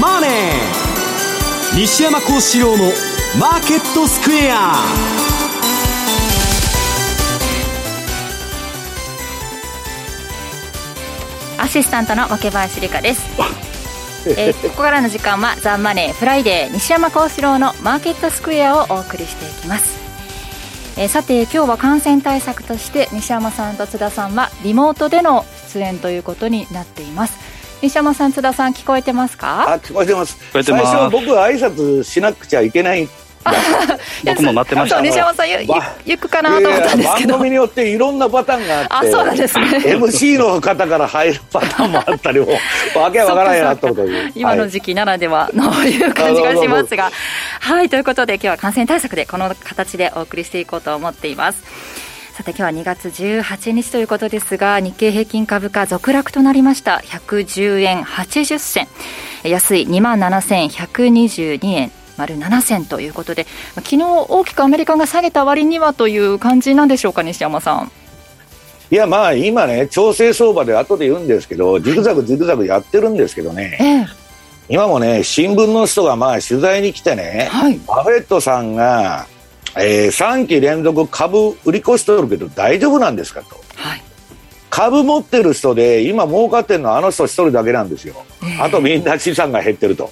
マネー」西山孝四郎の「マーケットスクエア」アシスタントの若林理香です。えー、ここからの時間は「ザ・マネーフライデー西山孝四郎のマーケットスクエア」をお送りしていきます。えー、さて今日は感染対策として西山さんと津田さんはリモートでの出演ということになっています西山さん津田さん聞こえてますか？あ聞こえてます。最初僕は挨拶しなくちゃいけない。僕も待ってました。西山さんゆゆくかなと思ったんですけど。番組によっていろんなパターンがあって。あそうなんですね。MC の方から入るパターンもあったり わけわからないなと思った今の時期ならではのいう感じがしますが。はいということで今日は感染対策でこの形でお送りしていこうと思っていますさて今日は2月18日ということですが日経平均株価続落となりました。110円80銭。安い2万7122円。丸7銭ということで昨日大きくアメリカが下げた割にはという感じなんでしょうか西山さん。いやまあ今ね調整相場で後で言うんですけどジグザグジグザグやってるんですけどね、ええ、今もね新聞の人がまあ取材に来てね、はい、バフェットさんがえー、3期連続株売り越しとるけど大丈夫なんですかと、はい、株持ってる人で今儲かってるのはあの人一人だけなんですよ、えー、あとみんな資産が減ってると。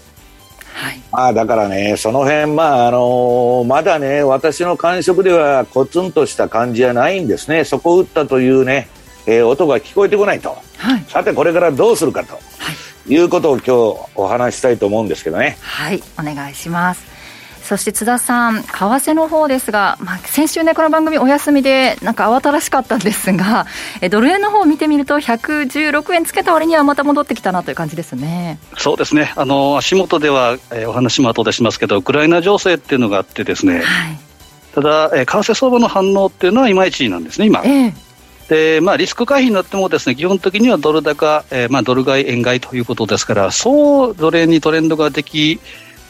はい、まあだからね、その辺、まああのー、まだね、私の感触ではコツンとした感じじゃないんですね、そこを打ったというね、えー、音が聞こえてこないと、はい、さてこれからどうするかと、はい、いうことを今日お話したいと思うんですけどね。はい、お願いします。そして津田さん、為替の方ですが、まあ、先週ね、この番組お休みで、なんか慌ただしかったんですが、えドル円の方を見てみると、116円つけた割にはまた戻ってきたなという感じですね。そうですね、あの足元では、えー、お話も後でしますけど、ウクライナ情勢っていうのがあってですね、はい、ただ、えー、為替相場の反応っていうのはいまいちなんですね、今。えーでまあ、リスク回避になってもですね基本的にはドル高、えーまあ、ドル買い、円買いということですから、そうドル円にトレンドができ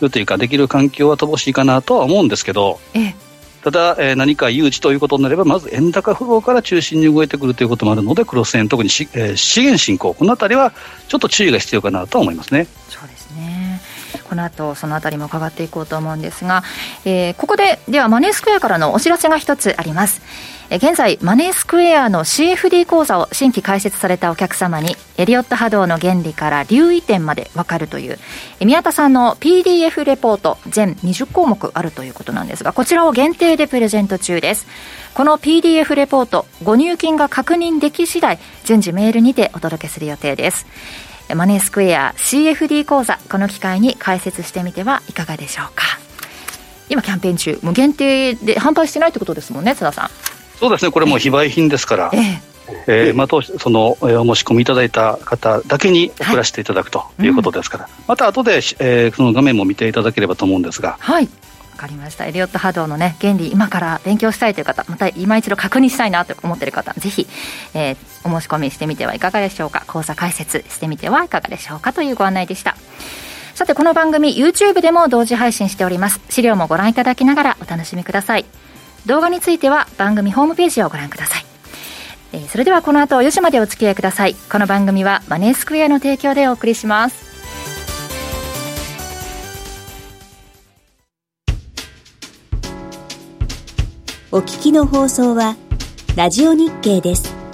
るというかできる環境は乏しいかなとは思うんですけど、ええ、ただ、えー、何か誘致ということになればまず円高フローから中心に動いてくるということもあるのでクロス円特にし、えー、資源振興この辺りはちょっと注意が必要かなと思いますね。そうですねこの後そのあたりも伺っていこうと思うんですが、えー、ここでではマネースクエアからのお知らせが一つあります。現在、マネースクエアの CFD 講座を新規開設されたお客様に、エリオット波動の原理から留意点までわかるという、宮田さんの PDF レポート、全20項目あるということなんですが、こちらを限定でプレゼント中です。この PDF レポート、ご入金が確認でき次第、順次メールにてお届けする予定です。マネースクエア CFD 講座、この機会に開設してみてはいかがでしょうか。今キャンペーン中、無限定で販売してないってことですもんね、津田さん。そうですね、これも非売品ですから、ええ。えーまあ、そのお申し込みいただいた方だけに送らせていただくということですから、はいうん、また後で、えー、その画面も見ていただければと思うんですが。はい。わかりました。エリオット波動のね原理今から勉強したいという方また今一度確認したいなと思っている方ぜひ、えー、お申し込みしてみてはいかがでしょうか。講座解説してみてはいかがでしょうかというご案内でした。さてこの番組 YouTube でも同時配信しております。資料もご覧いただきながらお楽しみください動画については番組ホームページをご覧ください、えー、それではこの後4時までお付き合いください。この番組はマネースクエアの提供でお送りします。お聞きの放送はラジオ日経です。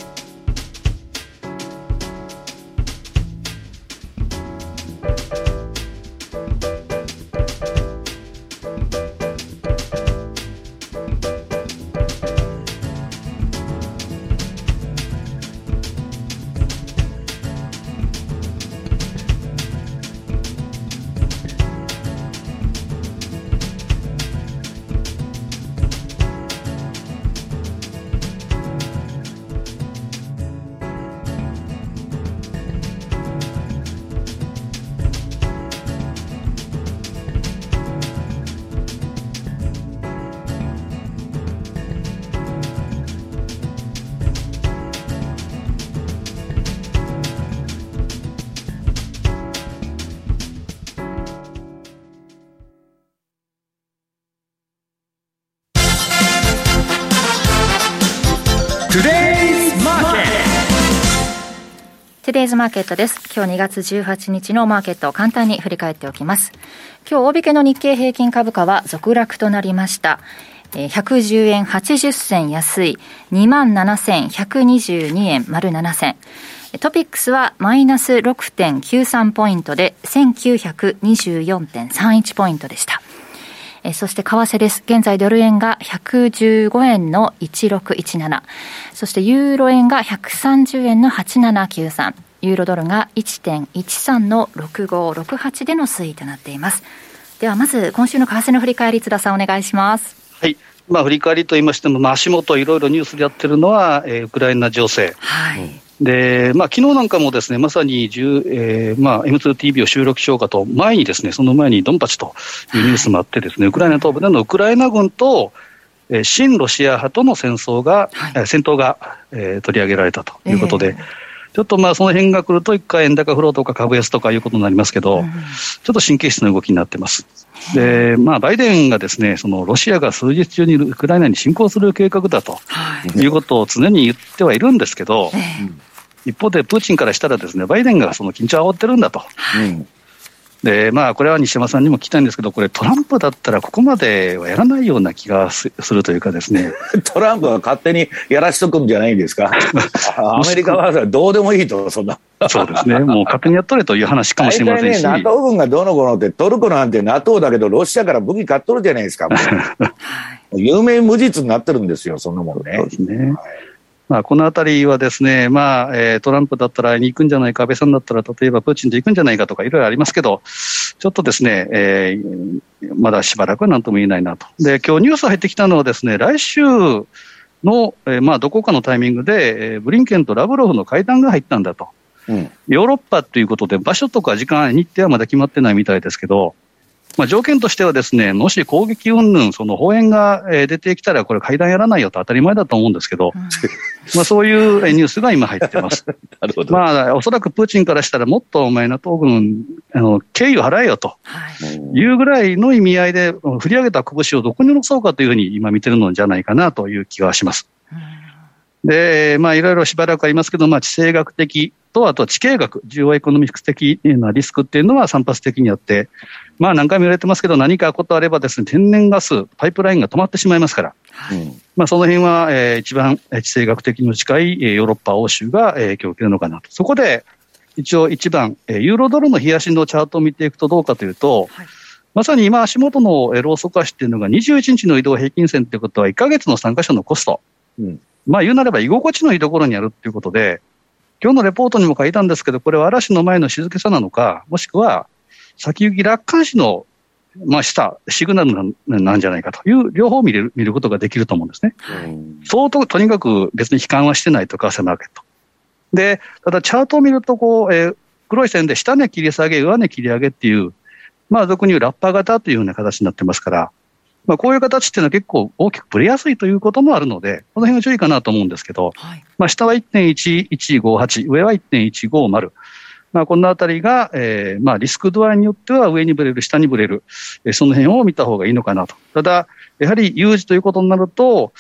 デイズマーケットです。今日2月18日のマーケットを簡単に振り返っておきます。今日大引けの日経平均株価は続落となりました。110円80銭安い27,122円丸7銭。トピックスはマイナス6.93ポイントで1924.31ポイントでした。えそして為替です。現在ドル円が115円の1617。そしてユーロ円が130円の8793。ユーロドルが1.13の6568での推移となっています。ではまず今週の為替の振り返り津田さんお願いします。はい。まあ振り返りと言いましても、まあ足元いろいろニュースでやってるのは、えー、ウクライナ情勢。はい。で、まあ、昨日なんかもですね、まさに、えー、まあ、M2TV を収録しようかと、前にですね、その前にドンパチというニュースもあってですね、ウクライナ東部でのウクライナ軍と、えー、親ロシア派との戦争が、はい、戦闘が、えー、取り上げられたということで、えーちょっとまあその辺が来ると、一回円高フローとか株安とかいうことになりますけど、うん、ちょっと神経質な動きになってます。で、まあ、バイデンがですね、そのロシアが数日中にウクライナに侵攻する計画だと、はい、いうことを常に言ってはいるんですけど、えー一方でプーチンからしたらですね、バイデンがその緊張を煽ってるんだと。はい、で、まあ、これは西山さんにも聞きたいんですけど、これ、トランプだったらここまではやらないような気がするというかですね。トランプは勝手にやらしとくんじゃないんですか？アメリカはどうでもいいと、そんな。そうですね。もう勝手にやっとれという話かもしれませんし。ね、NATO 軍がどの子のって、トルコなんて NATO だけど、ロシアから武器買っとるじゃないですか。有名無実になってるんですよ、そんなもんね。そうですね。はいまあ、このあたりはですね、まあえー、トランプだったら会いに行くんじゃないか、安倍さんだったら例えばプーチンと行くんじゃないかとかいろいろありますけど、ちょっとですね、えー、まだしばらくはなんとも言えないなと。で、今日ニュース入ってきたのはですね、来週の、えー、まあ、どこかのタイミングで、えー、ブリンケンとラブロフの会談が入ったんだと。うん、ヨーロッパということで、場所とか時間、日程はまだ決まってないみたいですけど、まあ、条件としてはですね、もし攻撃云々、その砲煙が出てきたら、これ会談やらないよと当たり前だと思うんですけど、うん、まあそういうニュースが今入ってます。なるほど。まあ、おそらくプーチンからしたら、もっとお前の東軍、あの、敬意を払えよと、いうぐらいの意味合いで、振り上げた拳をどこに乗そうかというふうに今見てるのじゃないかなという気がします。で、まあ、いろいろしばらくありますけど、まあ、地政学的と、あと地形学、需要エコノミクス的なリスクっていうのは散発的にあって、まあ何回も言われてますけど、何かことあればですね、天然ガス、パイプラインが止まってしまいますから、はい、まあその辺は、えー、一番地政学的に近いヨーロッパ、欧州が影響を受けるのかなと。そこで、一応一番、ユーロドルの冷やしのチャートを見ていくとどうかというと、はい、まさに今足元のローソク足っていうのが21日の移動平均線ってことは1ヶ月の参加者のコスト。うん、まあ言うなれば居心地のいいところにあるっていうことで、今日のレポートにも書いたんですけど、これは嵐の前の静けさなのか、もしくは先行き楽観視の、まあ、下、シグナルなんじゃないかという、両方見る見ることができると思うんですね。相当、とにかく別に悲観はしてないと、為替マーケット。で、ただチャートを見ると、こう、えー、黒い線で下値切り下げ、上値切り上げっていう、まあ、俗に言うラッパー型というような形になってますから、まあ、こういう形っていうのは結構大きくぶれやすいということもあるので、この辺は注意かなと思うんですけど、はい、まあ、下は1.1158、上は1.150。まあ、このあたりが、えー、まあ、リスク度合いによっては上にぶれる、下にぶれる、えー、その辺を見た方がいいのかなと。ただ、やはり有事ということになると、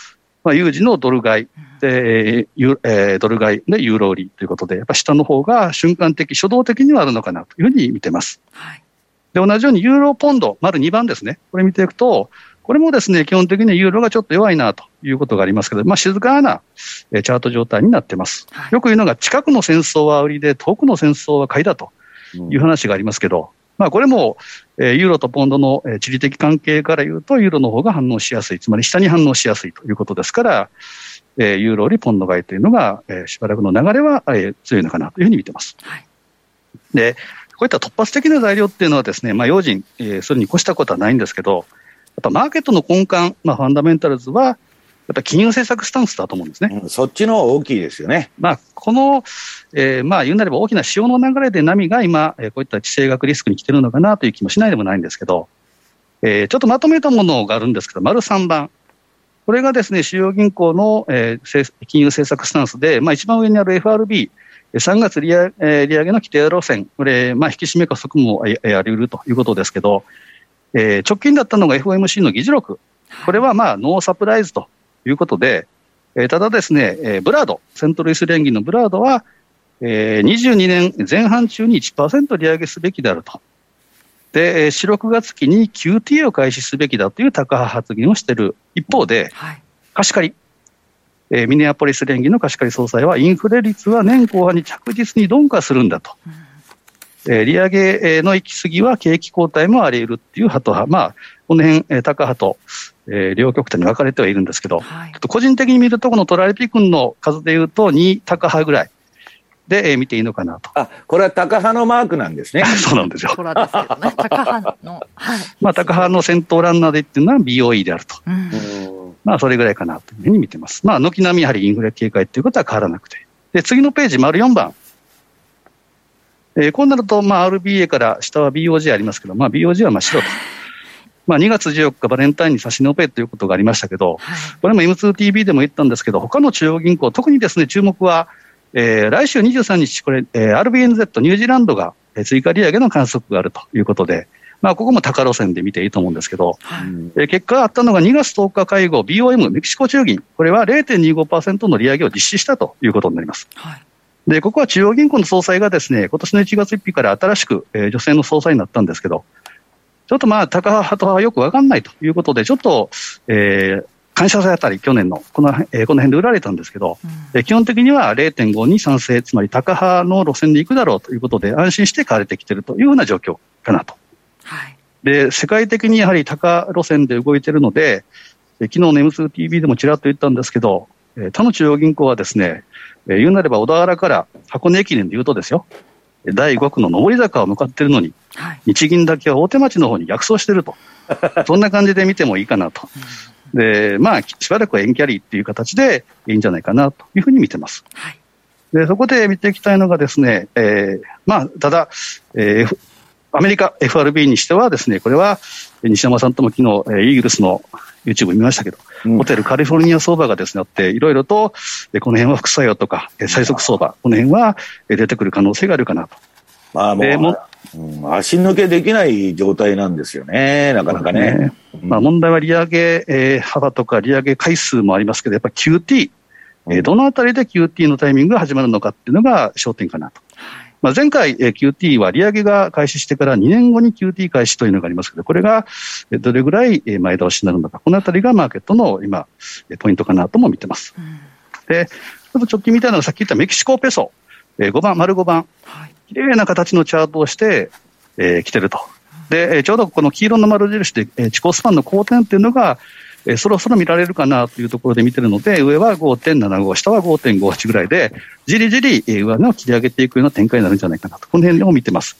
まあ、有事のドル買い、で、えー、ドル買いでユーロ売りということで、やっぱ下の方が瞬間的、初動的にはあるのかなというふうに見てます。はい、で、同じようにユーロポンド、丸2番ですね。これ見ていくと、これもですね、基本的にユーロがちょっと弱いなということがありますけど、まあ、静かなチャート状態になってます。はい、よく言うのが、近くの戦争は売りで、遠くの戦争は買いだという話がありますけど、うん、まあ、これも、えユーロとポンドの地理的関係から言うと、ユーロの方が反応しやすい、つまり下に反応しやすいということですから、えユーロよりポンド買いというのが、えしばらくの流れは、え強いのかなというふうに見てます。はい、で、こういった突発的な材料っていうのはですね、まあ、用心、えー、それに越したことはないんですけど、ぱマーケットの根幹、まあ、ファンダメンタルズは、やっぱ金融政策スタンスだと思うんですね。うん、そっちの大きいですよね。まあ、この、えー、まあ、言うなれば大きな潮の流れで波が今、えー、こういった地政学リスクに来てるのかなという気もしないでもないんですけど、えー、ちょっとまとめたものがあるんですけど、丸3番。これがですね、主要銀行の、えー、金融政策スタンスで、まあ、一番上にある FRB、3月利上げの規定路線、これ、まあ、引き締め加速もあり得るということですけど、えー、直近だったのが FOMC の議事録。これはまあノーサプライズということで、えー、ただですね、えー、ブラード、セントルイス連銀のブラードは、えー、22年前半中に1%利上げすべきであると。で、4、6月期に QT を開始すべきだという高派発言をしている一方で、はい、貸し借り、えー、ミネアポリス連議の貸し借り総裁は、インフレ率は年後半に着実に鈍化するんだと。うん、えー、利上げの行き過ぎは景気後退もあり得るっていう派と派、まあ、この辺、えー、高派と、えー、両極端に分かれてはいるんですけど、はい、ちょっと個人的に見ると、このトラリピ君の数でいうと、2高派ぐらい。で、えー、見ていいのかなと。あ、これはタカ派のマークなんですね。そうなんですよ。これですけどね。タカ派の。はい。まあ、タカ派の先頭ランナーでっていうのは BOE であると。うん、まあ、それぐらいかなというふうに見てます。まあ、軒並みやはりインフレ警戒っていうことは変わらなくて。で、次のページ、丸4番。えー、こうなると、まあ、RBA から下は BOG ありますけど、まあ、BOG は真っ白と。まあ、2月14日、バレンタインに差し伸べということがありましたけど、はい、これも M2TV でも言ったんですけど、他の中央銀行、特にですね、注目は、えー、来週23日、これ、えー、RBNZ、ニュージーランドが追加利上げの観測があるということで、まあ、ここも高路線で見ていいと思うんですけど、はい、えー、結果あったのが2月10日会合、BOM、メキシコ中銀、これは0.25%の利上げを実施したということになります。はいで、ここは中央銀行の総裁がですね、今年の1月1日から新しく、えー、女性の総裁になったんですけど、ちょっとまあ、高派とはよくわかんないということで、ちょっと、えー、感謝祭あたり、去年のこの,、えー、この辺で売られたんですけど、うん、基本的には0.5に賛成、つまり高派の路線で行くだろうということで、安心して買われてきているというような状況かなと。はい、で世界的にやはり高路線で動いているので、昨日の M2TV でもちらっと言ったんですけど、他の中央銀行はですね、言うなれば小田原から箱根駅伝で言うとですよ、第5区の上り坂を向かっているのに、はい、日銀だけは大手町の方に逆走していると、そんな感じで見てもいいかなと。で、まあ、しばらくは円キャリーっていう形でいいんじゃないかなというふうに見てます。はい、で、そこで見ていきたいのがですね、えー、まあ、ただ、えー、アメリカ FRB にしてはですね、これは西山さんとも昨日、イーグルスの YouTube 見ましたけど、うん、ホテルカリフォルニア相場がですね、あって、いろいろと、この辺は副作用とか、最速相場、この辺は出てくる可能性があるかなと。まあもう、もうん、足抜けできない状態なんですよね、なかなかね。ねまあ、問題は利上げ、えー、幅とか利上げ回数もありますけど、やっぱり QT、えー、どのあたりで QT のタイミングが始まるのかっていうのが焦点かなと。まあ、前回、えー、QT は利上げが開始してから2年後に QT 開始というのがありますけど、これがどれぐらい前倒しになるのか、このあたりがマーケットの今、ポイントかなとも見てます。うん、で、ちょっと直近みたいなのがさっき言ったメキシコペソ、えー、5番、丸5番、はい、綺麗な形のチャートをして、えー、来てると。で、ちょうどこの黄色の丸印で、えー、地高スパンの好転っていうのが、えー、そろそろ見られるかなというところで見てるので、上は5.75、下は5.58ぐらいで、じりじり、えー、上値を切り上げていくような展開になるんじゃないかなと、この辺でも見てます。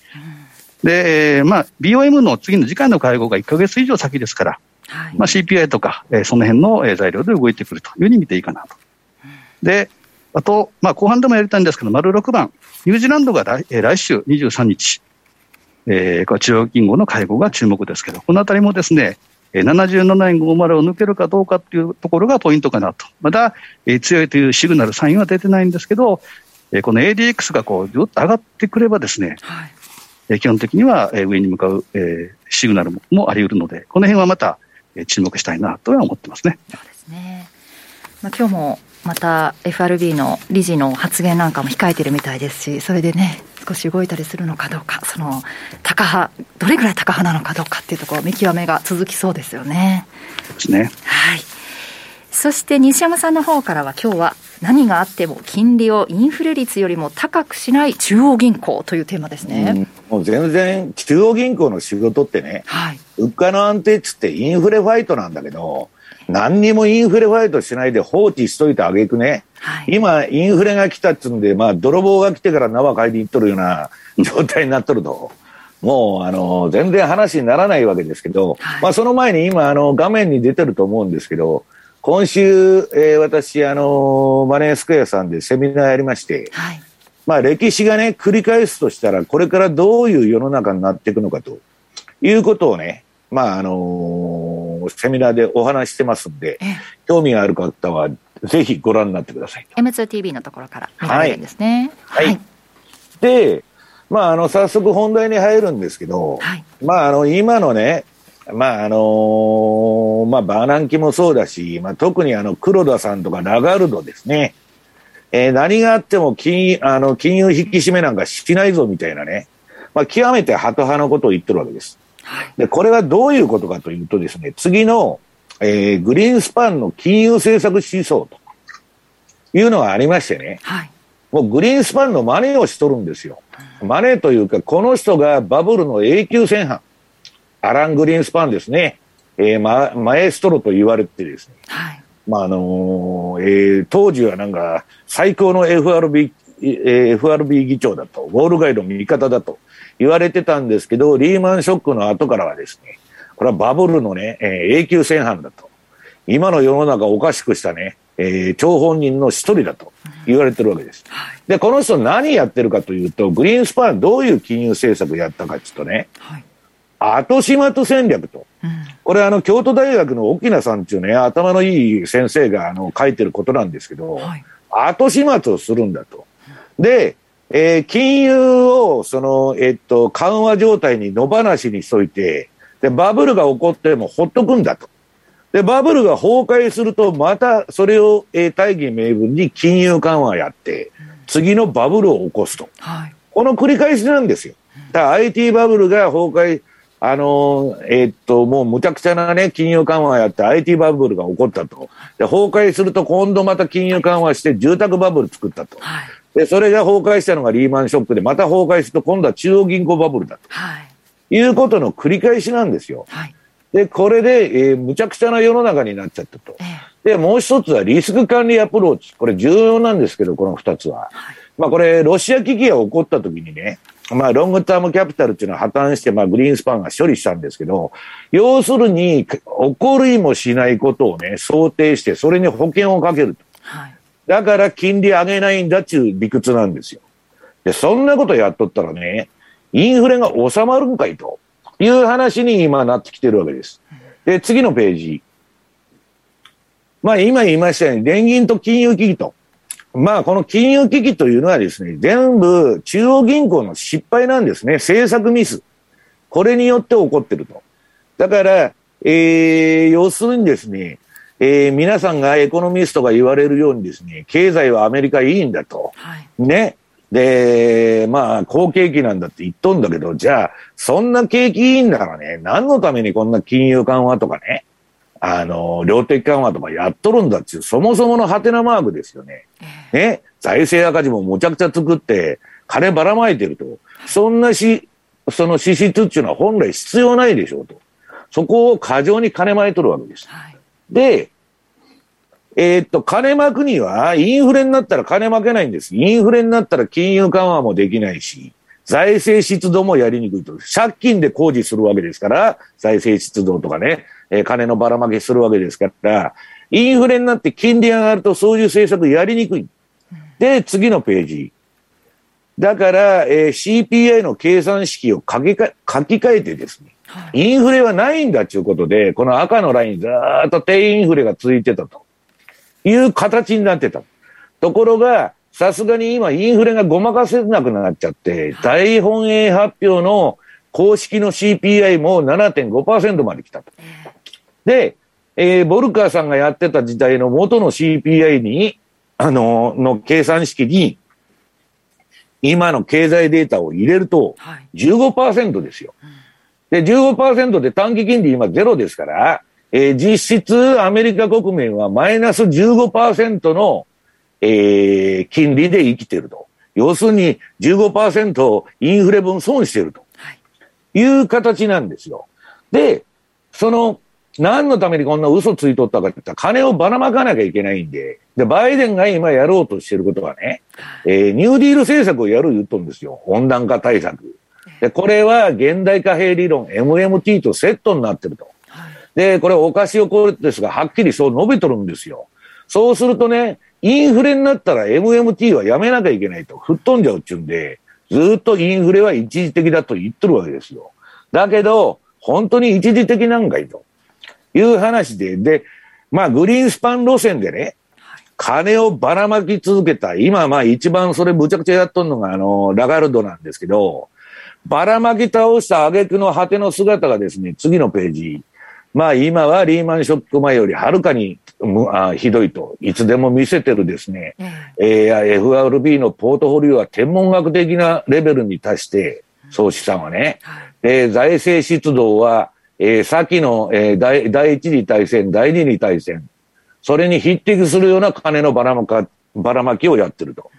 で、えー、まあ、BOM の次の次回の会合が1か月以上先ですから、はい、まあ、CPI とか、えー、その辺の、えー、材料で動いてくるというふうに見ていいかなと。で、あと、まあ、後半でもやりたいんですけど、丸6番、ニュージーランドが来,、えー、来週23日、えー、中央銀行の会合が注目ですけど、このあたりもですね、77円50を抜けるかどうかっていうところがポイントかなと。まだ、えー、強いというシグナル、サインは出てないんですけど、えー、この ADX がこう、ずっと上がってくればですね、はい、えー、基本的には上に向かう、えー、シグナルももあり得るので、この辺はまた、えー、注目したいなとは思ってますね。そうですね。まあ、今日もまた FRB の理事の発言なんかも控えてるみたいですし、それでね、少し動いたりするのかどうか、その高派、どれぐらい高派なのかどうかっていうところ、見極めが続きそうですよね。ですね。はい。そして西山さんの方からは、今日は何があっても金利をインフレ率よりも高くしない中央銀行というテーマですね。うん、もう全然、中央銀行の仕事ってね、はい、物価の安定っつってインフレファイトなんだけど、何にもインフレファイトしないで放置しといてあげくね、はい、今、インフレが来たっつうんで、まあ、泥棒が来てから縄買いに行っとるような状態になっとると。もう、あの、全然話にならないわけですけど、はい、まあ、その前に今、あの、画面に出てると思うんですけど、今週、えー、私、あの、マネースクエアさんでセミナーやりまして、はい、まあ、歴史がね、繰り返すとしたら、これからどういう世の中になっていくのかということをね、まあ、あのセミナーでお話してますんで、興味がある方は、ぜひご覧になってください。M2TV のところから見られるんですね。はい。はい、で、まあ、あの、早速本題に入るんですけど、はい、まあ、あの、今のね、まあ、あのー、まあ、バーナンキもそうだし、まあ、特にあの、黒田さんとかラガルドですね。えー、何があっても金あの金融引き締めなんかしないぞみたいなね、まあ、極めてハト派のことを言ってるわけです。で、これはどういうことかというとですね、次の、えー、グリーンスパンの金融政策思想というのがありましてね、はい、もうグリーンスパンの真似をしとるんですよ。真似というか、この人がバブルの永久戦犯、アラン・グリーンスパンですね、えー、ママエストロと言われてですね、はい、まああのー、えー、当時はなんか最高の FRB、えー、FRB 議長だと、ウォール街の味方だと言われてたんですけど、リーマンショックの後からはですね、これはバブルのね、えー、永久戦犯だと。今の世の中をおかしくしたね、えー、張本人の一人だと言われてるわけです。で、この人何やってるかというと、グリーンスパンどういう金融政策やったかっていうとね、はい、後始末戦略と。うん、これあの、京都大学の沖名さんっていうね、頭のいい先生があの書いてることなんですけど、はい、後始末をするんだと。で、えー、金融を、その、えっと、緩和状態に野放しにしといて、で、バブルが起こってもほっとくんだと。で、バブルが崩壊すると、またそれを、えー、大義名分に金融緩和やって、次のバブルを起こすと。はい、この繰り返しなんですよ。だから IT バブルが崩壊、あのー、えー、っと、もうむちゃくちゃなね、金融緩和やって IT バブルが起こったと。で、崩壊すると今度また金融緩和して住宅バブル作ったと。はいで、それが崩壊したのがリーマンショックで、また崩壊すると今度は中央銀行バブルだと。はい。いうことの繰り返しなんですよ。はい。で、これで、えー、むちゃくちゃな世の中になっちゃったと。えー、で、もう一つはリスク管理アプローチ。これ重要なんですけど、この二つは。はい、まあこれ、ロシア危機が起こった時にね、まあロングタームキャピタルっていうのは破綻して、まあグリーンスパンが処理したんですけど、要するに、起こりもしないことをね、想定して、それに保険をかけると。はいだから金利上げないんだっていう理屈なんですよ。で、そんなことやっとったらね、インフレが収まるんかいという話に今なってきてるわけです。で、次のページ。まあ今言いましたように、連銀と金融危機と。まあこの金融危機というのはですね、全部中央銀行の失敗なんですね。政策ミス。これによって起こってると。だから、えー、要するにですね、えー、皆さんがエコノミストが言われるようにですね、経済はアメリカいいんだと。はい、ね。で、まあ、好景気なんだって言っとんだけど、じゃあ、そんな景気いいんだからね、何のためにこんな金融緩和とかね、あの、量的緩和とかやっとるんだっていう、そもそものハテナマークですよね。ね。財政赤字もむちゃくちゃ作って、金ばらまいてると。そんなし、その支出っていうのは本来必要ないでしょうと。そこを過剰に金まいとるわけです。はい、で、えー、っと、金まくには、インフレになったら金まけないんです。インフレになったら金融緩和もできないし、財政出動もやりにくいと。借金で工事するわけですから、財政出動とかね、えー、金のばらまけするわけですから、インフレになって金利上がるとそういう政策やりにくい。で、次のページ。だから、えー、CPI の計算式を書きか書き換えてですね、インフレはないんだということで、この赤のラインずっと低インフレが続いてたと。いう形になってた。ところが、さすがに今インフレがごまかせなくなっちゃって、大本営発表の公式の CPI も7.5%まで来たと。で、えー、ボルカーさんがやってた時代の元の CPI に、あの、の計算式に、今の経済データを入れると15%ですよ。で、15%で短期金利今ゼロですから、えー、実質アメリカ国民はマイナス15%の、えー、金利で生きてると。要するに15%インフレ分損してると。いう形なんですよ。で、その、何のためにこんな嘘ついとったかって言ったら、金をばらまかなきゃいけないんで、で、バイデンが今やろうとしてることはね、えー、ニューディール政策をやる言っとんですよ。温暖化対策。で、これは現代貨幣理論、MMT とセットになってると。で、これおかしいこれですが、はっきりそう述べとるんですよ。そうするとね、インフレになったら MMT はやめなきゃいけないと、吹っ飛んじゃうっちゅうんで、ずっとインフレは一時的だと言ってるわけですよ。だけど、本当に一時的なんかいという話で、で、まあ、グリーンスパン路線でね、金をばらまき続けた、今まあ一番それむちゃくちゃやっとんのがあの、ラガルドなんですけど、ばらまき倒した挙句の果ての姿がですね、次のページ。まあ今はリーマンショック前よりはるかにあひどいと、いつでも見せてるですね、えー、FRB のポートフォリオは天文学的なレベルに達して、総資産はね、えー、財政出動は、えー、先の、えー、第第一次大戦、第二次大戦、それに匹敵するような金のばらまかばらまきをやってると。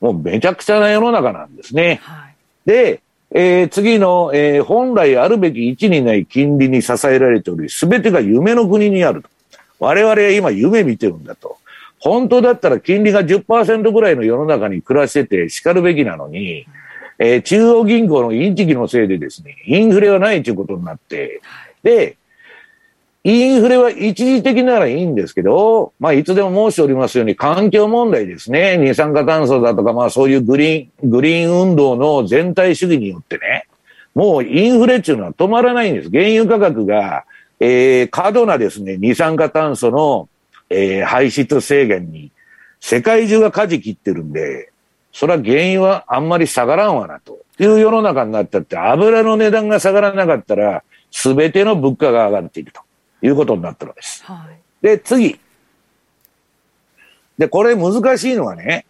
もうめちゃくちゃな世の中なんですね。はい、で、えー、次の、えー、本来あるべき位置にない金利に支えられており、すべてが夢の国にあると。我々は今夢見てるんだと。本当だったら金利が10%ぐらいの世の中に暮らしてて叱るべきなのに、えー、中央銀行のインチキのせいでですね、インフレはないということになって、で、インフレは一時的ならいいんですけど、まあ、いつでも申しておりますように、環境問題ですね。二酸化炭素だとか、まあ、そういうグリーン、グリーン運動の全体主義によってね、もうインフレっていうのは止まらないんです。原油価格が、えー、過度なですね、二酸化炭素の、えー、排出制限に、世界中が舵切ってるんで、それは原油はあんまり下がらんわな、という世の中になったって、油の値段が下がらなかったら、すべての物価が上がっていると。いうことになってるわけです。はい、で、次。で、これ難しいのはね、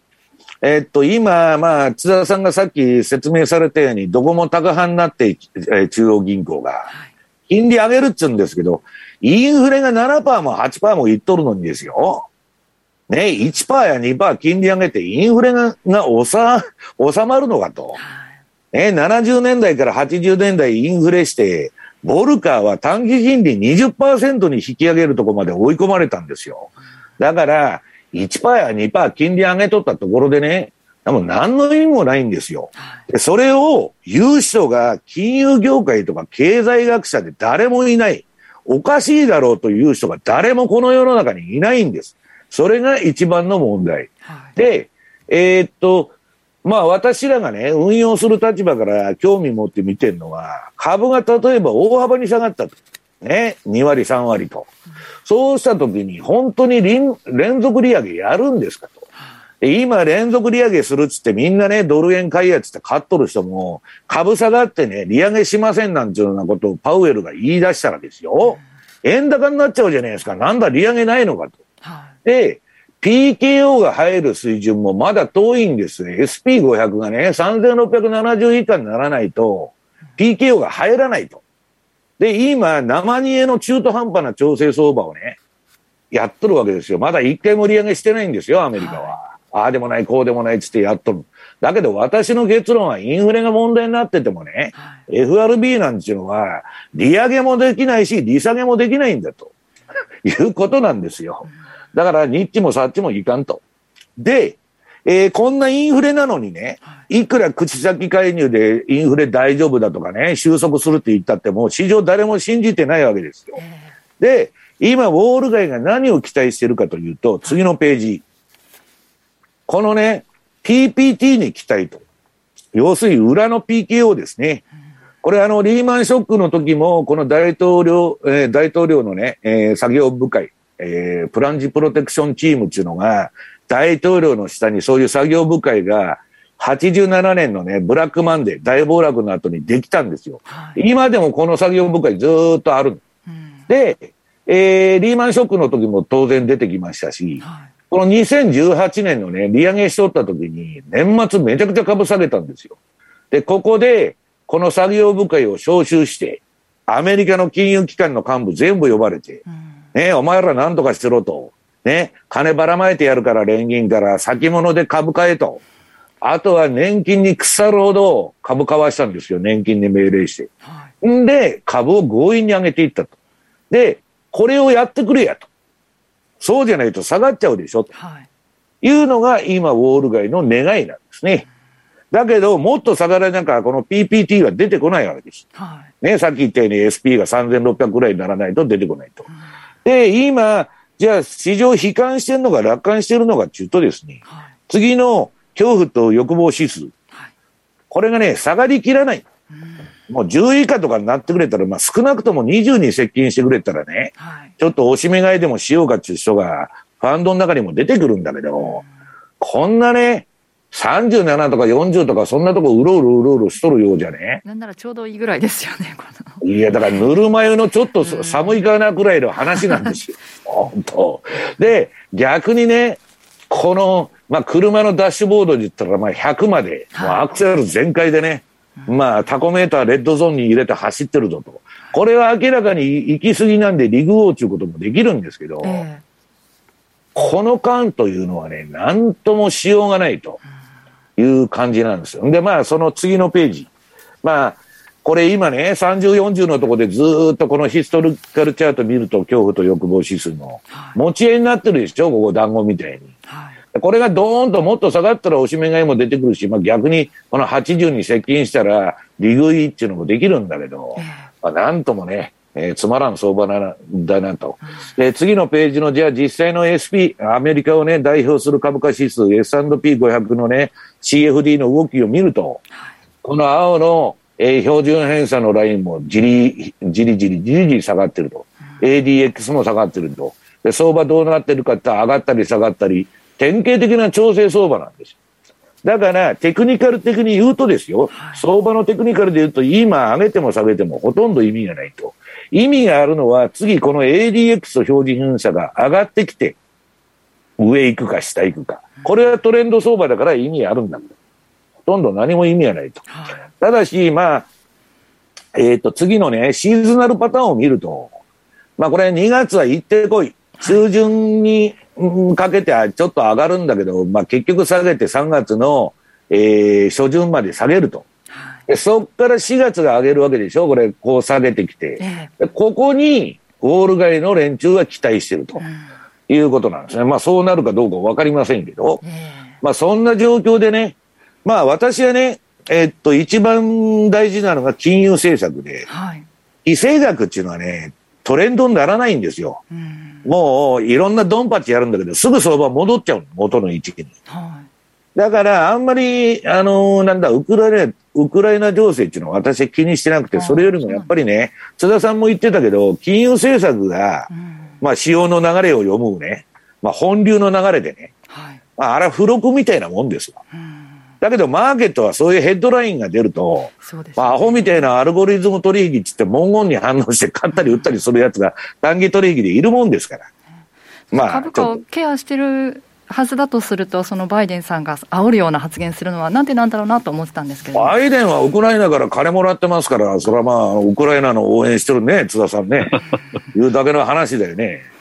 えー、っと、今、まあ、津田さんがさっき説明されたように、どこも高派になって、えー、中央銀行が、金利上げるっつうんですけど、インフレが7%も8%もいっとるのにですよ。ね、1%や2%金利上げてインフレがが収 収まるのかと。ね、70年代から80年代インフレして、ボルカーは短期金利20%に引き上げるところまで追い込まれたんですよ。だから、1%や2%金利上げとったところでね、もう何の意味もないんですよ。でそれを言う人が金融業界とか経済学者で誰もいない。おかしいだろうという人が誰もこの世の中にいないんです。それが一番の問題。はい、で、えー、っと、まあ私らがね、運用する立場から興味持って見てるのは、株が例えば大幅に下がったと。ね、2割3割と。そうした時に本当に連続利上げやるんですかと。今連続利上げするっつってみんなね、ドル円買いやつって買っとる人も、株下がってね、利上げしませんなんていうようなことをパウエルが言い出したらですよ。円高になっちゃうじゃないですか。なんだ利上げないのかと。で、PKO が入る水準もまだ遠いんですね。SP500 がね、3670以下にならないと、PKO が入らないと。で、今、生煮えの中途半端な調整相場をね、やっとるわけですよ。まだ一回も利上げしてないんですよ、アメリカは。はい、ああでもない、こうでもないっつってやっとる。だけど私の結論はインフレが問題になっててもね、はい、FRB なんていうのは、利上げもできないし、利下げもできないんだということなんですよ。うんだから、ニッチもサッチもいかんと。で、えー、こんなインフレなのにね、いくら口先介入でインフレ大丈夫だとかね、収束するって言ったっても、市場誰も信じてないわけですよ。で、今、ウォール街が何を期待してるかというと、次のページ。このね、PPT に期待と。要するに裏の PKO ですね。これあの、リーマンショックの時も、この大統領、えー、大統領のね、えー、作業部会、えー、プランジプロテクションチームっていうのが、大統領の下にそういう作業部会が、87年のね、ブラックマンデー、大暴落の後にできたんですよ。はい、今でもこの作業部会ずっとある。うん、で、えー、リーマンショックの時も当然出てきましたし、はい、この2018年のね、利上げしとった時に、年末めちゃくちゃ株下げたんですよ。で、ここで、この作業部会を招集して、アメリカの金融機関の幹部全部呼ばれて、うんね、お前ら何とかしろと。ね、金ばらまいてやるから連銀から先物で株買えと。あとは年金に腐るほど株買わしたんですよ。年金に命令して。はい、んで、株を強引に上げていったと。で、これをやってくれやと。そうじゃないと下がっちゃうでしょ。というのが今、ウォール街の願いなんですね。だけど、もっと下がらなきゃ、この PPT が出てこないわけです。はい、ね、さっき言ったように SP が3600ぐらいにならないと出てこないと。うんで、今、じゃあ市場悲観してるのか楽観してるのかっていうとですね、はい、次の恐怖と欲望指数、はい、これがね、下がりきらない。もう10以下とかになってくれたら、まあ少なくとも20に接近してくれたらね、はい、ちょっとおしめ買いでもしようかっていう人がファンドの中にも出てくるんだけど、こんなね、37とか40とかそんなとこうろうろうろうろしとるようじゃね。なんならちょうどいいぐらいですよね、いや、だからぬるま湯のちょっと寒いかなぐらいの話なんですよ。本当。で、逆にね、この、まあ、車のダッシュボードで言ったら、まあ、100まで、はい、まあ、アクセル全開でね、まあ、タコメーターレッドゾーンに入れて走ってるぞと。これは明らかに行き過ぎなんで、リグ王ということもできるんですけど、えー、この間というのはね、なんともしようがないという感じなんですよ。で、まあ、その次のページ。まあ、これ今ね、30、40のところでずっとこのヒストリカルチャート見ると恐怖と欲望指数の持ち絵になってるでしょ、ここ団子みたいに。はい、これがドーンともっと下がったらおしめ買いも出てくるし、まあ逆にこの80に接近したら利食いっていうのもできるんだけど、まあなんともね、えー、つまらん相場なだなと。で、次のページの、じゃあ実際の SP、アメリカをね、代表する株価指数 S&P500 のね、CFD の動きを見ると、この青のえー、標準偏差のラインもじり、じりじりじりじり下がってると。ADX も下がってると。で、相場どうなってるかって上がったり下がったり、典型的な調整相場なんですよ。だから、テクニカル的に言うとですよ、相場のテクニカルで言うと、今上げても下げてもほとんど意味がないと。意味があるのは、次この ADX と標準偏差が上がってきて、上行くか下行くか。これはトレンド相場だから意味あるんだ。ほとんど何も意味がないと。ただし、まあ、えっ、ー、と、次のね、シーズナルパターンを見ると、まあこれ2月は行ってこい。中旬にかけてはちょっと上がるんだけど、まあ結局下げて3月の、えー、初旬まで下げると。でそっから4月が上げるわけでしょ？これ、こう下げてきて。ここに、ゴール街の連中は期待してると。いうことなんですね。まあそうなるかどうかわかりませんけど。まあそんな状況でね、まあ私はね、えっと、一番大事なのが金融政策で、はい、異性学っていうのはね、トレンドにならないんですよ。うん、もう、いろんなドンパチやるんだけど、すぐ相場戻っちゃう元の位置に。はい、だから、あんまり、あのー、なんだ、ウクライナ、ウクライナ情勢っていうのは私は気にしてなくて、それよりもやっぱりね、津田さんも言ってたけど、金融政策が、うん、まあ、仕様の流れを読むね、まあ、本流の流れでね、はい、まあ、あれは付録みたいなもんですわ。うんだけどマーケットはそういうヘッドラインが出ると、ね、まあ、アホみたいなアルゴリズム取引っつって文言に反応して買ったり売ったりするやつが短期取引でいるもんですから。まあ、株価をケアしてるはずだとすると、そのバイデンさんが煽るような発言するのは、なんでなんだろうなと思ってたんですけどバイデンはウクライナから金もらってますから、それはまあ、ウクライナの応援してるね、津田さんね、いうだけの話だよね。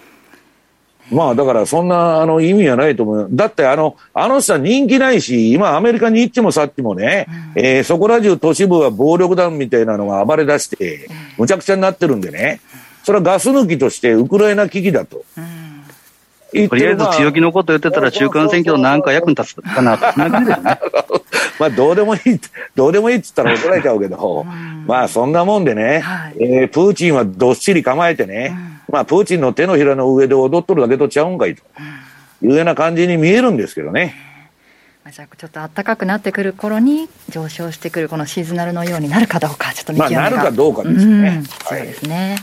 まあだからそんなあの意味はないと思う。だってあの、あの人は人気ないし、今アメリカに行ってもさっきもね、うん、えー、そこら中都市部は暴力団みたいなのが暴れ出して、むちゃくちゃになってるんでね、それはガス抜きとしてウクライナ危機だと。うん。とりあえず強気のこと言ってたら中間選挙なんか役に立つかな、そんな感じだよね。まあどうでもいい、どうでもいいって言ったら怒られちゃうけど、まあそんなもんでね、はい、えー、プーチンはどっしり構えてね、まあプーチンの手のひらの上で踊っとるだけとちゃうんかいというような感じに見えるんですけどね。じゃあちょっと暖かくなってくる頃に上昇してくるこのシーズナルのようになるかどうかちょっと見極めが、まあ、なるかどうかですね。そうですね。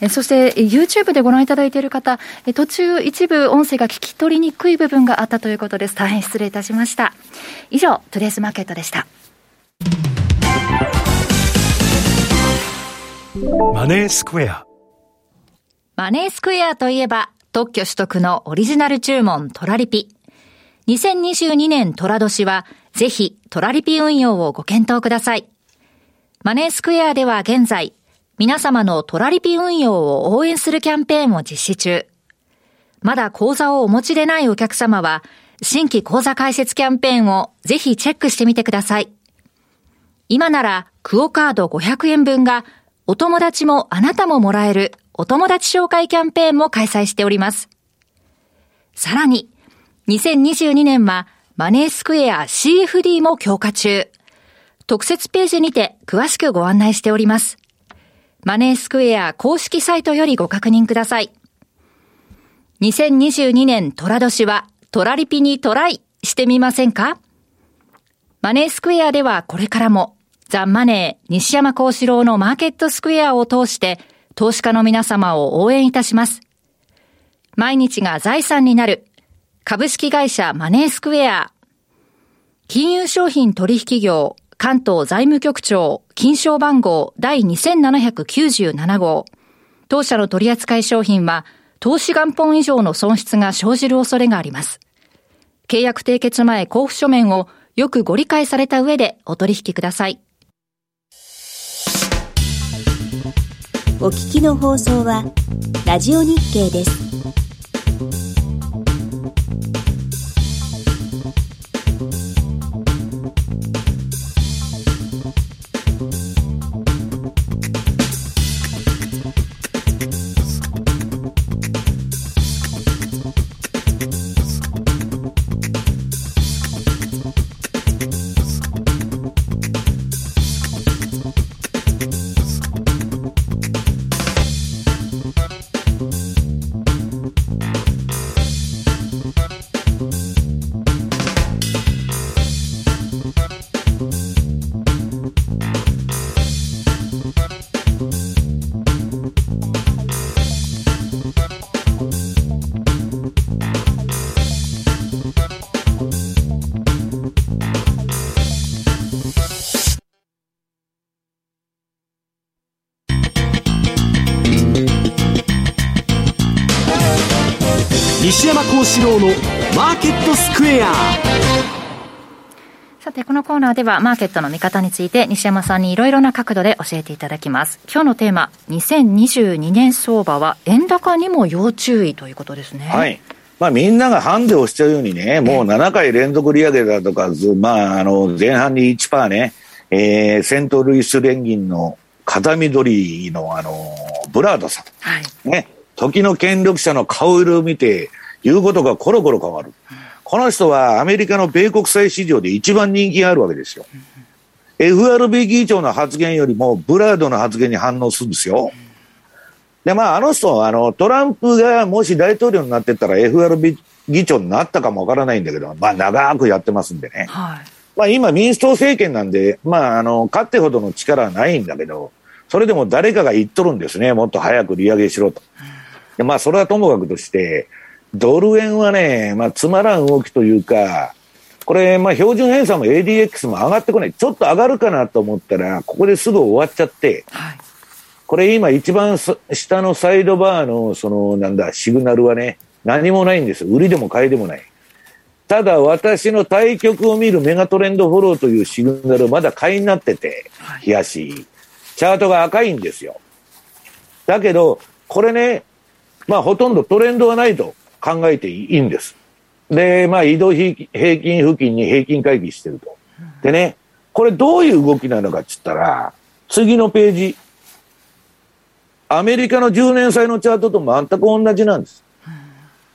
えそして YouTube でご覧いただいている方、途中一部音声が聞き取りにくい部分があったということです。大変失礼いたしました。以上、トゥデイズマーケットでした。マネースクエア。マネースクエアといえば、特許取得のオリジナル注文トラリピ。2022年トラ年は、ぜひトラリピ運用をご検討ください。マネースクエアでは現在、皆様のトラリピ運用を応援するキャンペーンを実施中。まだ講座をお持ちでないお客様は、新規講座開設キャンペーンをぜひチェックしてみてください。今なら、クオカード500円分が、お友達もあなたももらえるお友達紹介キャンペーンも開催しております。さらに、2022年はマネースクエア CFD も強化中。特設ページにて詳しくご案内しております。マネースクエア公式サイトよりご確認ください。2022年トラ年はトラリピにトライしてみませんか？マネースクエアではこれからもザ・マネー西山幸四郎のマーケットスクエアを通して投資家の皆様を応援いたします。毎日が財産になる株式会社マネースクエア金融商品取引業関東財務局長、金賞番号第2797号。当社の取扱い商品は、投資元本以上の損失が生じる恐れがあります。契約締結前交付書面をよくご理解された上でお取引ください。お聞きの放送は、ラジオ日経です。四郎のマーケットスクエアさて、このコーナーではマーケットの見方について西山さんにいろいろな角度で教えていただきます。今日のテーマ、2022年相場は円高にも要注意ということですね。はい。まあみんながハンデをしちゃうようにね、もう7回連続利上げだとか、まああの前半に1%ね、えー、セントルイス連銀の風見鶏のあの、ブラードさん。はい。ね。時の権力者の顔色を見て、言うことがコロコロ変わる。この人はアメリカの米国債市場で一番人気があるわけですよ。FRB 議長の発言よりもブラードの発言に反応するんですよ。で、まあ、あの人、あの、トランプがもし大統領になってたら FRB 議長になったかもわからないんだけど、まあ、長くやってますんでね。はい、まあ、今、民主党政権なんで、まあ、あの、勝ってほどの力はないんだけど、それでも誰かが言っとるんですね。もっと早く利上げしろと。でまあ、それはともかくとして、ドル円はね、まあ、つまらん動きというか、これ、まあ、標準偏差も ADX も上がってこない。ちょっと上がるかなと思ったら、ここですぐ終わっちゃって、はい、これ今一番下のサイドバーの、その、なんだ、シグナルはね、何もないんです。売りでも買いでもない。ただ、私の対局を見るメガトレンドフォローというシグナル、まだ買いになってて、冷やし。チャートが赤いんですよ。だけど、これね、まあ、ほとんどトレンドがないと。考えていいんです。で、まあ、移動平均付近に平均回帰してると。でね、これどういう動きなのかっつったら、次のページ。アメリカの10年債のチャートと全く同じなんです。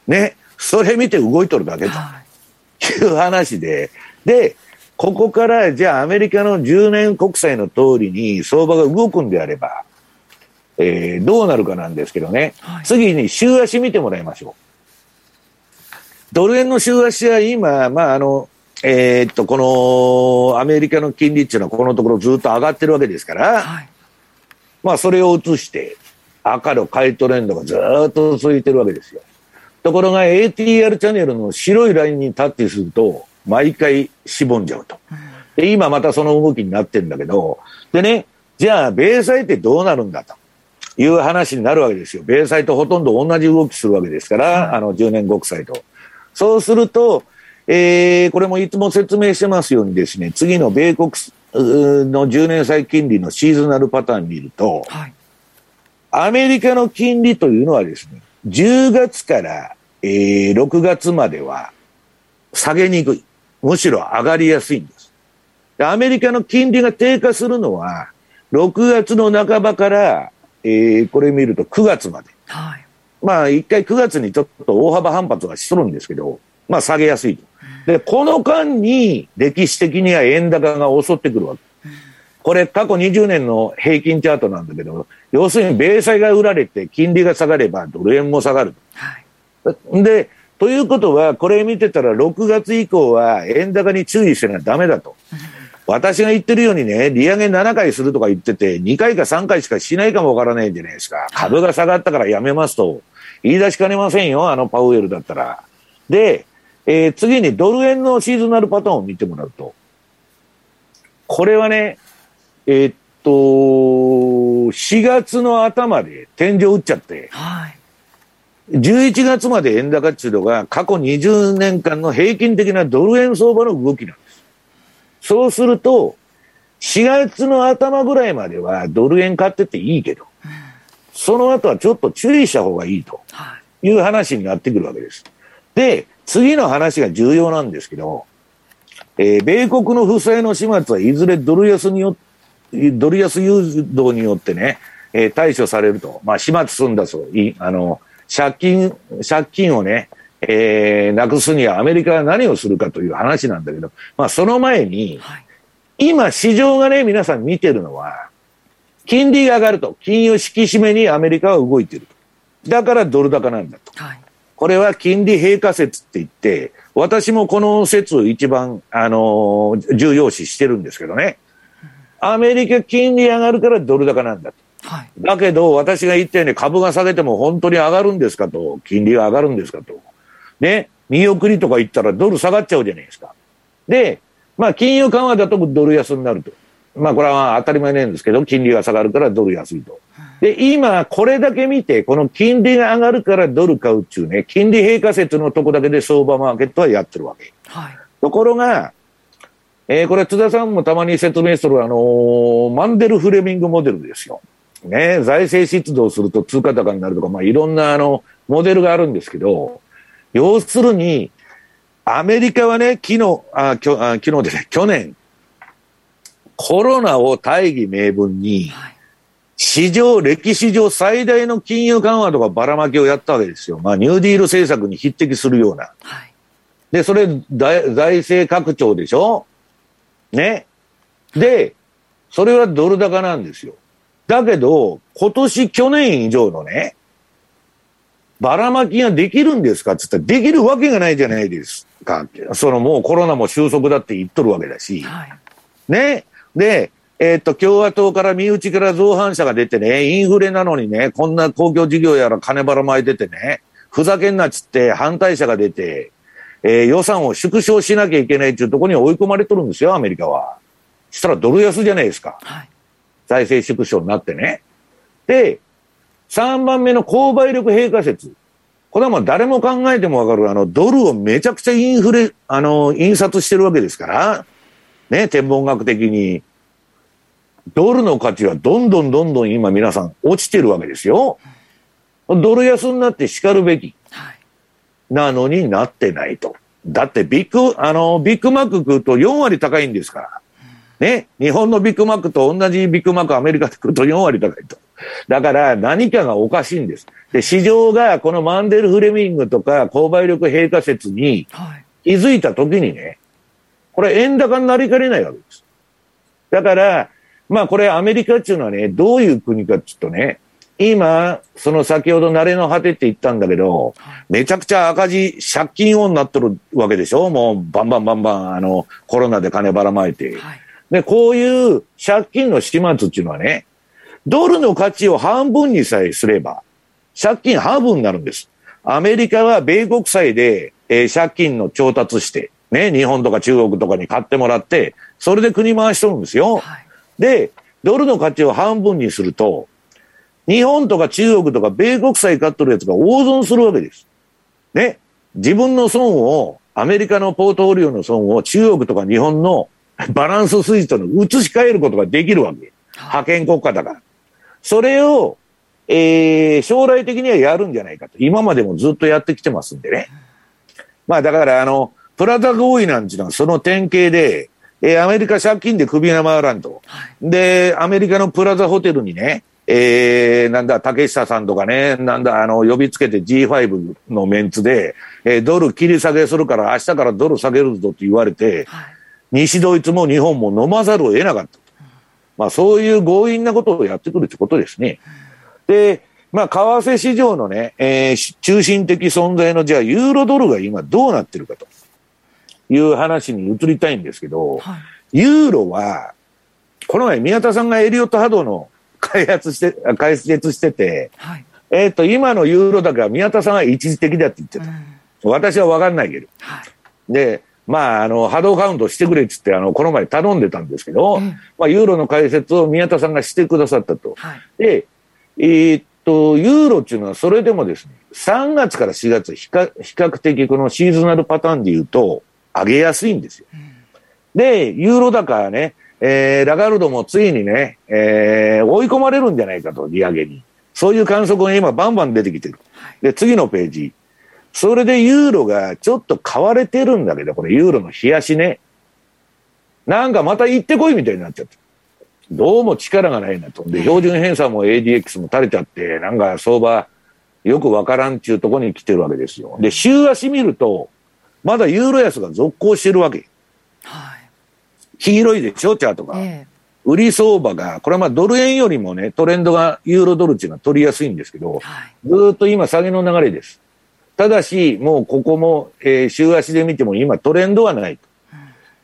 ね。それ見て動いとるだけという話で。で、ここからじゃあアメリカの10年国債の通りに相場が動くんであれば、えー、どうなるかなんですけどね。はい、次に週足見てもらいましょう。ドル円の週足は今、まあ、あの、えー、っと、このアメリカの金利っていうのはこのところずっと上がってるわけですから、はい、まあ、それを移して、赤の買いトレンドがずっと続いてるわけですよ。ところが ATR チャンネルの白いラインにタッチすると、毎回しぼんじゃうと。で、今またその動きになってるんだけど、でね、じゃあ、米債ってどうなるんだという話になるわけですよ。米債とほとんど同じ動きするわけですから、あの、10年国債と。そうすると、えー、これもいつも説明してますようにですね、次の米国の10年債金利のシーズナルパターン見ると、はい、アメリカの金利というのはですね、10月から、えー、6月までは下げにくい。むしろ上がりやすいんです。でアメリカの金利が低下するのは、6月の半ばから、えー、これ見ると9月まで。はいまあ、一回9月にちょっと大幅反発はしとるんですけど、まあ、下げやすいと。で、この間に歴史的には円高が襲ってくるわけ。これ過去20年の平均チャートなんだけど、要するに米債が売られて金利が下がればドル円も下がる。はい、で、ということは、これ見てたら6月以降は円高に注意してなダメだと。私が言ってるようにね、利上げ7回するとか言ってて、2回か3回しかしないかもわからないんじゃないですか。株が下がったからやめますと言い出しかねませんよ、あのパウエルだったら。で、えー、次にドル円のシーズナルパターンを見てもらうと、これはね、えー、っと、4月の頭で天井打っちゃって、はい、11月まで円高っていうのが過去20年間の平均的なドル円相場の動きなんです。そうすると、4月の頭ぐらいまではドル円買ってていいけど、その後はちょっと注意した方がいいという話になってくるわけです。で、次の話が重要なんですけど、えー、米国の負債の始末はいずれドル安によドル安誘導によってね、えー、対処されると。まあ、始末すんだそう。いあの、借金、借金をね、えー、なくすにはアメリカは何をするかという話なんだけど、まあ、その前に、はい、今市場がね、皆さん見てるのは、金利が上がると。金融引き締めにアメリカは動いてると。だからドル高なんだと。はい、これは金利平価説って言って、私もこの説を一番、あのー、重要視してるんですけどね。アメリカ金利上がるからドル高なんだと。はい、だけど、私が言ったように株が下げても本当に上がるんですかと。金利が上がるんですかと。ね。見送りとか言ったらドル下がっちゃうじゃないですか。で、まあ、金融緩和だとドル安になると。まあ、これは当たり前なんですけど、金利が下がるからドル安いと。で、今、これだけ見て、この金利が上がるからドル買うっちゅうね、金利平価説のとこだけで相場マーケットはやってるわけ。はい、ところが、えー、これ津田さんもたまに説明するあのー、マンデル・フレミングモデルですよ。ね、財政出動すると通貨高になるとか、まあ、いろんなあの、モデルがあるんですけど、要するに、アメリカはね、昨日、あ、きょあ昨日でね、去年、コロナを大義名分に、史上、歴史上最大の金融緩和とかばらまきをやったわけですよ。まあ、ニューディール政策に匹敵するような。はい、で、それ、財政拡張でしょ？ね？で、それはドル高なんですよ。だけど、今年、去年以上のね、ばらまきができるんですか？って言ったら、できるわけがないじゃないですか。そのもうコロナも収束だって言っとるわけだし。はい、ね？で、えー、っと、共和党から身内から造反者が出てね、インフレなのにね、こんな公共事業やら金ばらまいててね、ふざけんなっつって反対者が出て、えー、予算を縮小しなきゃいけないっていうところに追い込まれとるんですよ、アメリカは。したらドル安じゃないですか。はい、財政縮小になってね。で、3番目の購買力平価説。これはもう誰も考えてもわかる、あの、ドルをめちゃくちゃインフレ、あの、印刷してるわけですから、ね、天文学的に。ドルの価値はどんどんどんどん今皆さん落ちてるわけですよ。ドル安になって然るべき。なのになってないと。だってビッグ、あの、ビッグマック食うと4割高いんですから。ね。日本のビッグマックと同じビッグマックアメリカで食うと4割高いと。だから何かがおかしいんです。で、市場がこのマンデル・フレミングとか購買力平価説に気づいたときにね、これ円高になりかねないわけです。だから、まあこれアメリカっていうのはね、どういう国かっていうとね、今、その先ほど慣れの果てって言ったんだけど、めちゃくちゃ赤字、借金王になってるわけでしょ？もうバンバンバンバン、あの、コロナで金ばらまいて。はい、で、こういう借金の始末っていうのはね、ドルの価値を半分にさえすれば、借金半分になるんです。アメリカは米国債で、えー、借金の調達して、ね、日本とか中国とかに買ってもらって、それで国回しとるんですよ。はい、で、ドルの価値を半分にすると、日本とか中国とか米国債買っとるやつが大損するわけです。ね。自分の損を、アメリカのポートフォリオの損を中国とか日本の バランス水準に移し替えることができるわけ。派遣国家だから。それを、えー、将来的にはやるんじゃないかと。今までもずっとやってきてますんでね。まあだからあの、プラザ合意なんていうのはその典型で、えー、アメリカ借金で首が回らんと。で、アメリカのプラザホテルにね、えー、なんだ、竹下さんとかね、なんだ、あの、呼びつけて G5 のメンツで、えー、ドル切り下げするから明日からドル下げるぞって言われて、はい、西ドイツも日本も飲まざるを得なかった。まあ、そういう強引なことをやってくるってことですね。で、まあ、為替市場のね、えー、中心的存在の、じゃあ、ユーロドルが今どうなってるかという話に移りたいんですけど、はい、ユーロは、この前宮田さんがエリオット波動の開発して、解説してて、はい、えっ、ー、と、今のユーロ高は宮田さんは一時的だって言ってた。うん、私はわかんないけど。はい、で、まあ、あの、波動カウントしてくれっつって、あの、この前頼んでたんですけど、まあ、ユーロの解説を宮田さんがしてくださったと。はい、で、えー、っと、ユーロっていうのはそれでもですね、3月から4月比較、比較的このシーズナルパターンで言うと、上げやすいんですよ。うん、で、ユーロ高はね、えー、ラガルドもついにね、えー、追い込まれるんじゃないかと、利上げに。そういう観測が今バンバン出てきてる。で、次のページ。それでユーロがちょっと買われてるんだけど、これユーロの冷やしね。なんかまた行ってこいみたいになっちゃった。どうも力がないなと。で、標準偏差も ADX も垂れちゃって、なんか相場よくわからんっちゅうとこに来てるわけですよ。で、週足見ると、まだユーロ安が続行してるわけ。はい。黄色いでしょ、チャートが。えー売り相場が、これはまあドル円よりもね、トレンドがユーロドルっていうのは取りやすいんですけど、はい、ずっと今下げの流れです。ただし、もうここも、えー、週足で見ても今トレンドはないと。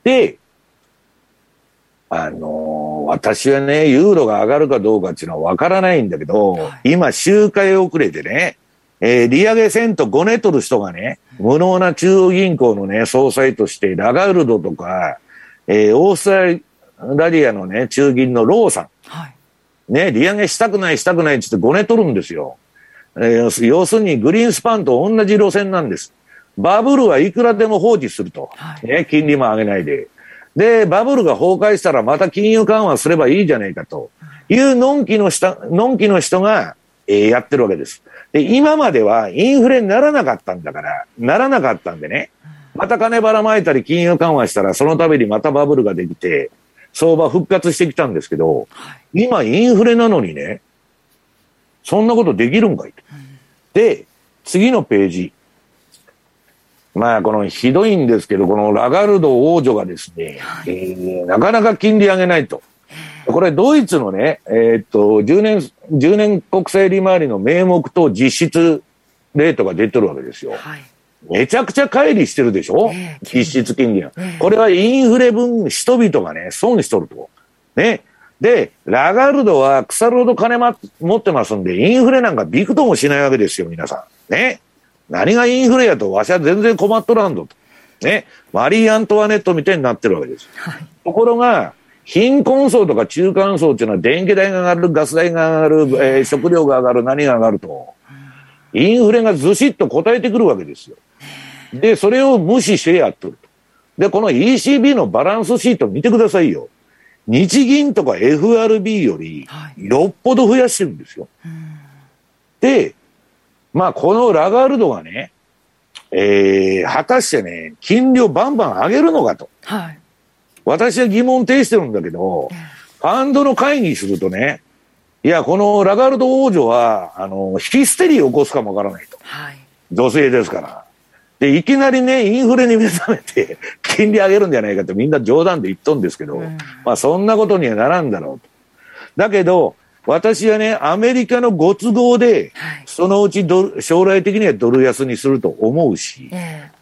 で、あのー、私はね、ユーロが上がるかどうかっていうのはわからないんだけど、はい、今周回遅れてね、えー、利上げせんとごねとる人がね、無能な中央銀行のね、総裁としてラガルドとか、えー、オーストラリアのね、中銀のローさん。はい、ね、利上げしたくないしたくないって言ってごねとるんですよ。えー、要するにグリーンスパンと同じ路線なんです。バブルはいくらでも放置すると。はい、ね、金利も上げないで。で、バブルが崩壊したらまた金融緩和すればいいじゃないかというのんきの人、のんきの人が、えー、やってるわけです。で、今まではインフレにならなかったんだから、ならなかったんでね、また金ばらまいたり金融緩和したらそのためにまたバブルができて、相場復活してきたんですけど、今インフレなのにね、そんなことできるんかいと。で、次のページ。まあ、このひどいんですけど、このラガルド王女がですね、はい、えー、なかなか金利上げないと。これドイツのね、えー、っと、10年、10年国債利回りの名目と実質レートが出てるわけですよ。はい、めちゃくちゃ乖離してるでしょ、えー、実質金利が、えー、これはインフレ分、人々がね、損しとると。ね。で、ラガルドは腐るほど金、ま、持ってますんで、インフレなんかびくともしないわけですよ、皆さん。ね。何がインフレやと、わしは全然困っとらんと。ね。マリー・アントワネットみたいになってるわけです。はい、ところが、貧困層とか中間層っていうのは電気代が上がる、ガス代が上がる、えー、食料が上がる、何が上がると。インフレがずしっと答えてくるわけですよ。で、それを無視してやっとると。で、この ECB のバランスシート見てくださいよ。日銀とか FRB よりよっぽど増やしてるんですよ。はい、で、まあこのラガルドがね、えー、果たしてね、金利をバンバン上げるのかと。はい、私は疑問呈してるんだけど、ファンドの会議するとね、いや、このラガルド王女は、あの、ヒステリーを起こすかもわからないと。はい、女性ですから。で、いきなりね、インフレに目覚めて、金利上げるんじゃないかってみんな冗談で言っとんですけど、うん、まあそんなことにはならんだろうと。だけど、私はね、アメリカのご都合で、そのうちド将来的にはドル安にすると思うし、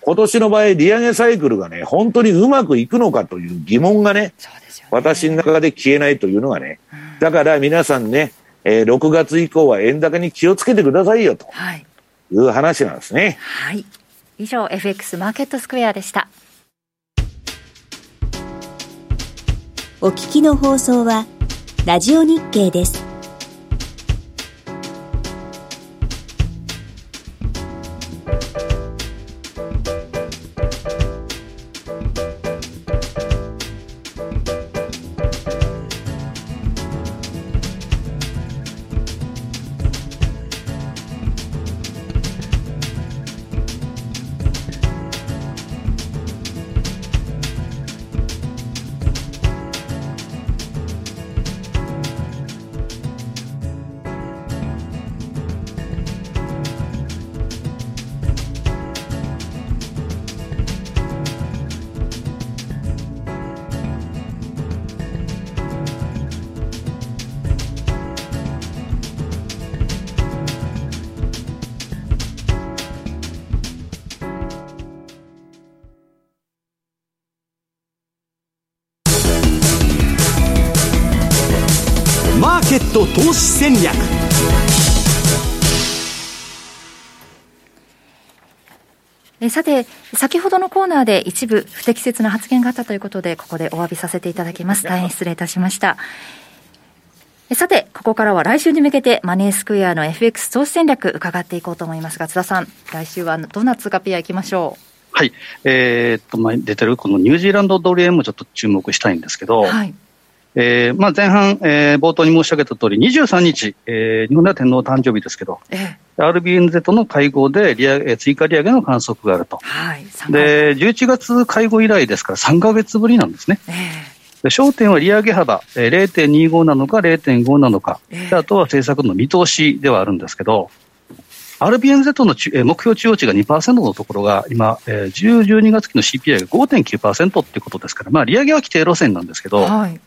今年の場合、利上げサイクルがね、本当にうまくいくのかという疑問がね、ね。私の中で消えないというのがね、うん、だから皆さんね、えー、6月以降は円高に気をつけてくださいよと。い。う話なんですね。はい。以上 FX マーケットスクエアでした。お聞きの放送はラジオ日経ですケット投資戦略えさて、先ほどのコーナーで一部不適切な発言があったということで、ここでお詫びさせていただきます。大変失礼いたしました。さて、ここからは来週に向けてマネースクエアの FX 投資戦略伺っていこうと思いますが、津田さん、来週はどんな通貨ペアいきましょう？はい。えー、っと、まあ、出てるこのニュージーランドドル円もちょっと注目したいんですけど、はい。えーまあ、前半、えー、冒頭に申し上げた通り、23日、えー、日本では天皇誕生日ですけど、えー、RBNZ の会合で利上げ追加利上げの観測があると、はい、で11月会合以来ですから、3か月ぶりなんですね。えーで焦点は利上げ幅、えー、0.25なのか0.5なのか、えー、あとは政策の見通しではあるんですけど、RBNZ の、えー、目標中央値が2%のところが今、えー、10、12月期の CPI が5.9%っていうことですから、まあ、利上げは規定路線なんですけど、はい、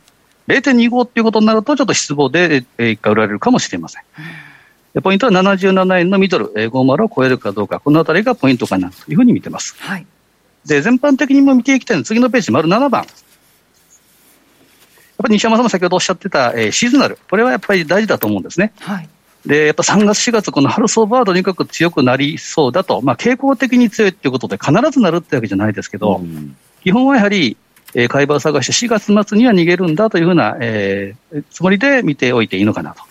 0.25っていうことになると、ちょっと失望で、えー、一回売られるかもしれません。うん、ポイントは77円のミドル、えー、50を超えるかどうか、このあたりがポイントかなというふうに見てます。はい、で全般的にも見ていきたいのは、次のページ、丸7番。やっぱり西山さんも先ほどおっしゃってた、えー、シーズナル、これはやっぱり大事だと思うんですね。はい、で、やっぱ3月、4月、この春相場はとにかく強くなりそうだと、まあ、傾向的に強いっていうことで、必ずなるってわけじゃないですけど、うん、基本はやはり、えー、買い場を探して4月末には逃げるんだというふうな、えー、つもりで見ておいていいのかなと。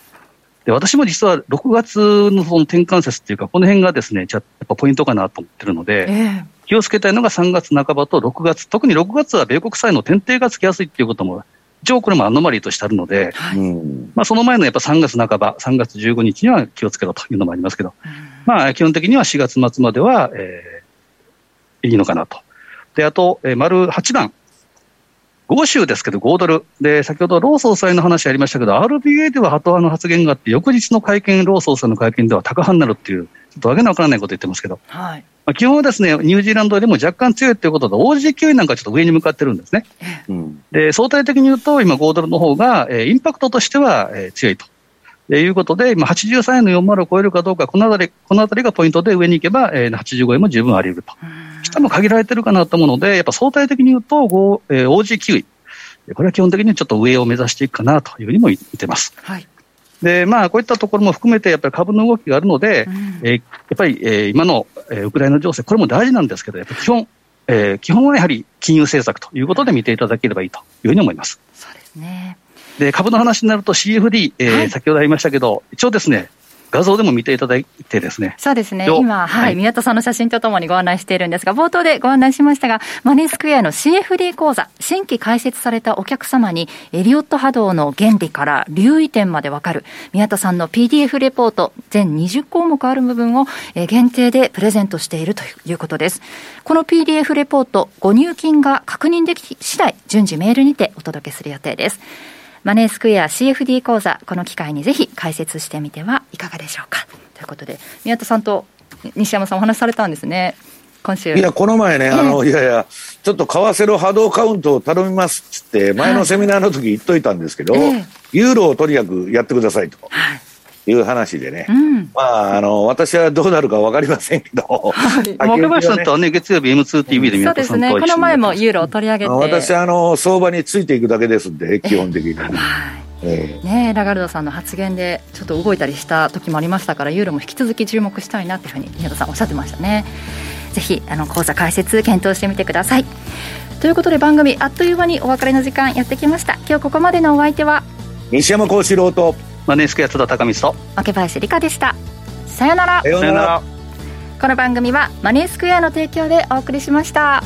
で私も実は6月のその転換節っていうか、この辺がですね、じゃやっぱポイントかなと思ってるので、えー、気をつけたいのが3月半ばと6月、特に6月は米国債の天定がつきやすいっていうことも、一応これもアノマリーとしてあるので、はい、まあ、その前のやっぱ3月半ば、3月15日には気をつけろというのもありますけど、うん、まあ、基本的には4月末までは、えー、いいのかなと。で、あと、えー、丸8番。5州ですけど、5ドル。で、先ほど、ロー総裁の話ありましたけど、RBA ではハト派の発言があって、翌日の会見、ロー総裁の会見では高派になるっていう、ちょっとわけのわからないこと言ってますけど、はい。まあ、基本はですね、ニュージーランドよりも若干強いということで、OG9 なんかちょっと上に向かってるんですね。うん、で、相対的に言うと、今5ドルの方が、えー、インパクトとしては、えー、強いと。えー、いうことで、今83円の40を超えるかどうか、このあたり、このあたりがポイントで上に行けば、えー、85円も十分あり得ると。下も限られてるかなと思うので、やっぱ相対的に言うと、えー、OG9 位。これは基本的にちょっと上を目指していくかなというふうにも言ってます。はい。で、まあ、こういったところも含めて、やっぱり株の動きがあるので、うん、えー、やっぱり、えー、今の、えー、ウクライナ情勢、これも大事なんですけど、やっぱ基本、えー、基本はやはり金融政策ということで見ていただければいいというふうに思います。そうですね。で、株の話になると CFD、えー、はい、先ほどありましたけど、一応ですね、画像でも見ていただいてですね。そうですね。今、はい、宮田さんの写真とともにご案内しているんですが、冒頭でご案内しましたが、マネースクエアの CFD 講座、新規開設されたお客様に、エリオット波動の原理から留意点までわかる、宮田さんの PDF レポート、全20項目ある部分を限定でプレゼントしているということです。この PDF レポート、ご入金が確認でき次第、順次メールにてお届けする予定です。マネースクエア CFD 講座、この機会にぜひ解説してみてはいかがでしょうか。ということで、宮田さんと西山さんお話しされたんですね。今週。いや、この前ね、あの、いやいや、ちょっと為替の波動カウントを頼みますっつって、前のセミナーの時言っといたんですけど、はい、ユーロをとにかくやってくださいと。はいいう話でね、うん、まあ、あの、私はどうなるか分かりませんけど、はい、若林さんとはね、月曜日 M2TV で宮田さんと、うん、そうですね、この前もユーロを取り上げて。私、あの、相場についていくだけですんで、基本的に。はい。えー、ね、ラガルドさんの発言でちょっと動いたりした時もありましたからユーロも引き続き注目したいなというふうに宮田さんおっしゃってましたね。ぜひあの講座解説検討してみてください。ということで番組あっという間にお別れの時間やってきました。今日ここまでのお相手は西山幸四郎とマネースクエア津田隆光と。明林理香でした。さよなら。さよなら。この番組はマネースクエアの提供でお送りしました。